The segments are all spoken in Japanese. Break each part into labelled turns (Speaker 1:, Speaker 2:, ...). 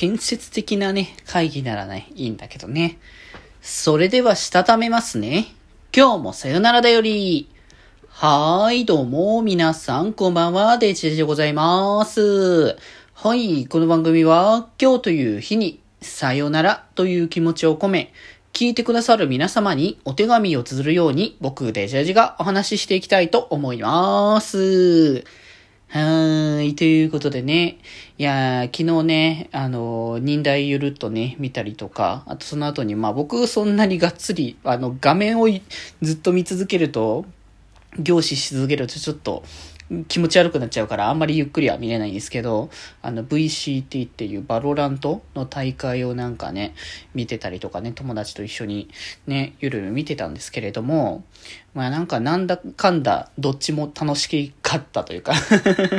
Speaker 1: 建設的なね、会議ならね、いいんだけどね。それでは、したためますね。今日もさよならだより。はーい、どうも、皆さん、こんばんは、デジェジでございます。はい、この番組は、今日という日に、さよならという気持ちを込め、聞いてくださる皆様にお手紙を綴るように、僕、デジェジがお話ししていきたいと思います。はい。ということでね。いや昨日ね、あの、忍耐ゆるっとね、見たりとか、あとその後に、まあ僕そんなにがっつり、あの、画面をずっと見続けると、凝視し続けるとちょっと、気持ち悪くなっちゃうからあんまりゆっくりは見れないんですけど、あの VCT っていうバロラントの大会をなんかね、見てたりとかね、友達と一緒にね、ゆるゆる見てたんですけれども、まあなんかなんだかんだどっちも楽しかったというか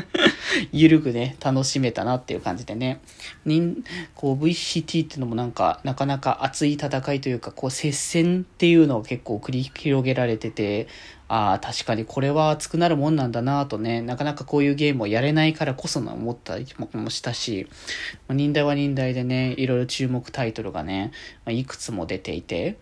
Speaker 1: ゆるくね、楽しめたなっていう感じでね。にこう VCT っていうのもなんか、なかなか熱い戦いというか、こう接戦っていうのを結構繰り広げられてて、ああ、確かにこれは熱くなるもんなんだなとね、なかなかこういうゲームをやれないからこその思ったりもしたし、忍耐は忍耐でね、いろいろ注目タイトルがね、いくつも出ていて、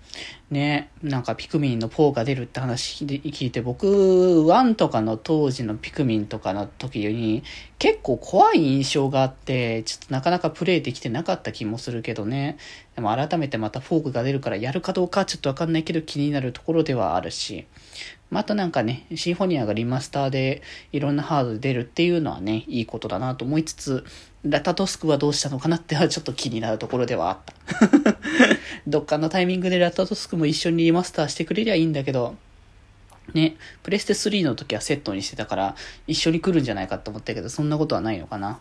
Speaker 1: ね、なんかピクミンの4が出るって話聞いて、僕、1とかの当時のピクミンとかの時に、結構怖い印象があって、ちょっとなかなかプレイできてなかった気もするけどね。でも改めてまたフォークが出るからやるかどうかちょっとわかんないけど気になるところではあるし。またなんかね、シンフォニアがリマスターでいろんなハードで出るっていうのはね、いいことだなと思いつつ、ラタトスクはどうしたのかなってはちょっと気になるところではあった。どっかのタイミングでラタトスクも一緒にリマスターしてくれりゃいいんだけど、ね、プレステ3の時はセットにしてたから、一緒に来るんじゃないかと思ったけど、そんなことはないのかな？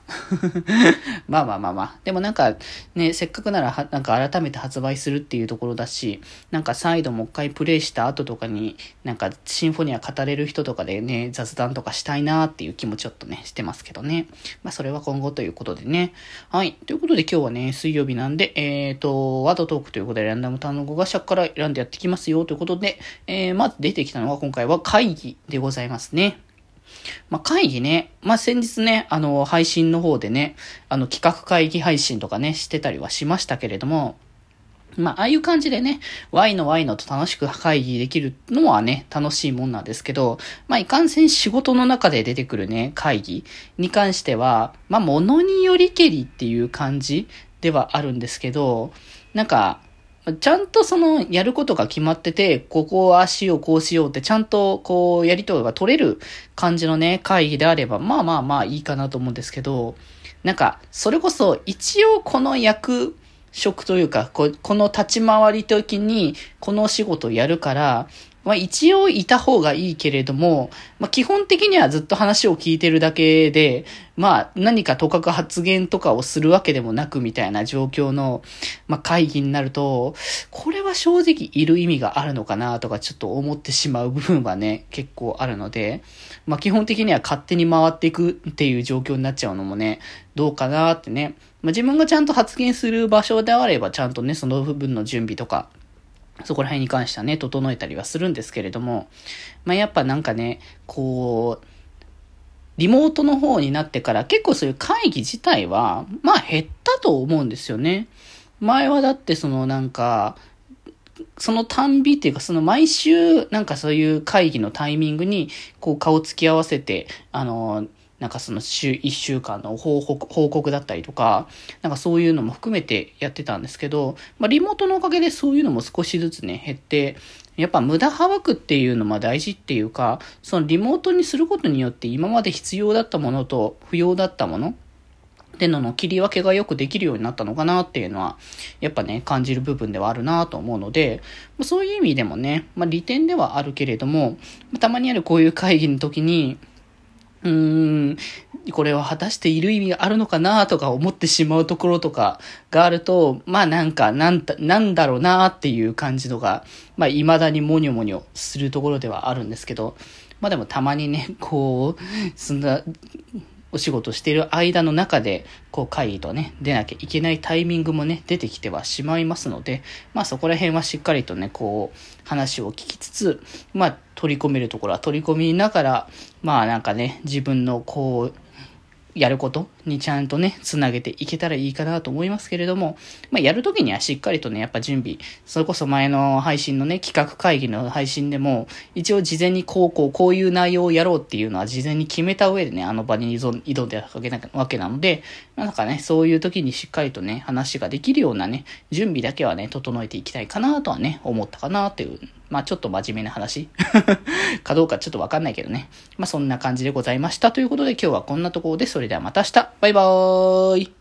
Speaker 1: まあまあまあまあ。でもなんか、ね、せっかくなら、なんか改めて発売するっていうところだし、なんか再度もう一回プレイした後とかに、なんかシンフォニア語れる人とかでね、雑談とかしたいなっていう気もちょっとね、してますけどね。まあそれは今後ということでね。はい。ということで今日はね、水曜日なんで、えっ、ー、と、ワードトークということでランダム単語が尺から選んでやってきますよということで、えー、まず出てきたのが今回回は会議でございますね。まあ、会議ね、まあ、先日ね、あの、配信の方でね、あの、企画会議配信とかね、してたりはしましたけれども、まあ、ああいう感じでね、Y の Y のと楽しく会議できるのはね、楽しいもんなんですけど、まあ、いかんせん仕事の中で出てくるね、会議に関しては、まあ、ものによりけりっていう感じではあるんですけど、なんか、ちゃんとその、やることが決まってて、ここをあしよう、こうしようって、ちゃんと、こう、やりとりが取れる感じのね、会議であれば、まあまあまあいいかなと思うんですけど、なんか、それこそ、一応この役職というか、ここの立ち回り時に、この仕事をやるから、まあ一応いた方がいいけれども、まあ基本的にはずっと話を聞いてるだけで、まあ何かとかく発言とかをするわけでもなくみたいな状況の、まあ会議になると、これは正直いる意味があるのかなとかちょっと思ってしまう部分はね、結構あるので、まあ基本的には勝手に回っていくっていう状況になっちゃうのもね、どうかなってね。まあ自分がちゃんと発言する場所であればちゃんとね、その部分の準備とか、そこら辺に関してはね、整えたりはするんですけれども、まあ、やっぱなんかね、こう、リモートの方になってから結構そういう会議自体は、まあ減ったと思うんですよね。前はだってそのなんか、そのたんびっていうか、その毎週、なんかそういう会議のタイミングに、こう顔つき合わせて、あの、なんかその週、一週間の報告、だったりとか、なんかそういうのも含めてやってたんですけど、まあリモートのおかげでそういうのも少しずつね、減って、やっぱ無駄省くっていうのも大事っていうか、そのリモートにすることによって今まで必要だったものと不要だったものってのの切り分けがよくできるようになったのかなっていうのは、やっぱね、感じる部分ではあるなと思うので、そういう意味でもね、まあ利点ではあるけれども、たまにあるこういう会議の時に、うーん、これは果たしている意味があるのかなとか思ってしまうところとかがあると、まあなんか、なんだ、なんだろうなっていう感じのが、まあ未だにモニョモニョするところではあるんですけど、まあでもたまにね、こう、そんな、お仕事している間の中で、こう会議とね、出なきゃいけないタイミングもね、出てきてはしまいますので、まあそこら辺はしっかりとね、こう、話を聞きつつ、まあ取り込めるところは取り込みながら、まあなんかね、自分のこう、やることにちゃんとね、つなげていけたらいいかなと思いますけれども、まあ、やるときにはしっかりとね、やっぱ準備、それこそ前の配信のね、企画会議の配信でも、一応事前にこうこう、こういう内容をやろうっていうのは事前に決めた上でね、あの場に挑んでわけなので、なんかね、そういう時にしっかりとね、話ができるようなね、準備だけはね、整えていきたいかなとはね、思ったかなというまあちょっと真面目な話 かどうかちょっとわかんないけどね。まあそんな感じでございました。ということで今日はこんなところで、それではまた明日バイバーイ